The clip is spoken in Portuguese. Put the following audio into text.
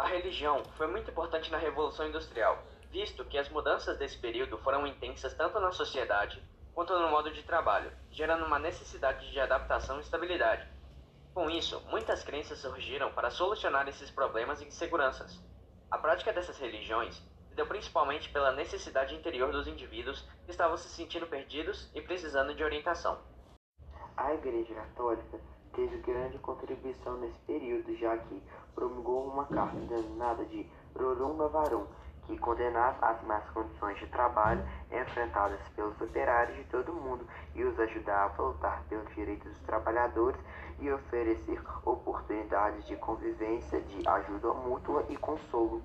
A religião foi muito importante na Revolução Industrial, visto que as mudanças desse período foram intensas tanto na sociedade quanto no modo de trabalho, gerando uma necessidade de adaptação e estabilidade. Com isso, muitas crenças surgiram para solucionar esses problemas e inseguranças. A prática dessas religiões se deu principalmente pela necessidade interior dos indivíduos que estavam se sentindo perdidos e precisando de orientação. A Igreja Católica teve grande contribuição nesse período, já que promulgou uma carta denominada de Rorum Novarum, que condenava as más condições de trabalho enfrentadas pelos operários de todo o mundo e os ajudava a lutar pelos direitos dos trabalhadores e oferecer oportunidades de convivência, de ajuda mútua e consolo.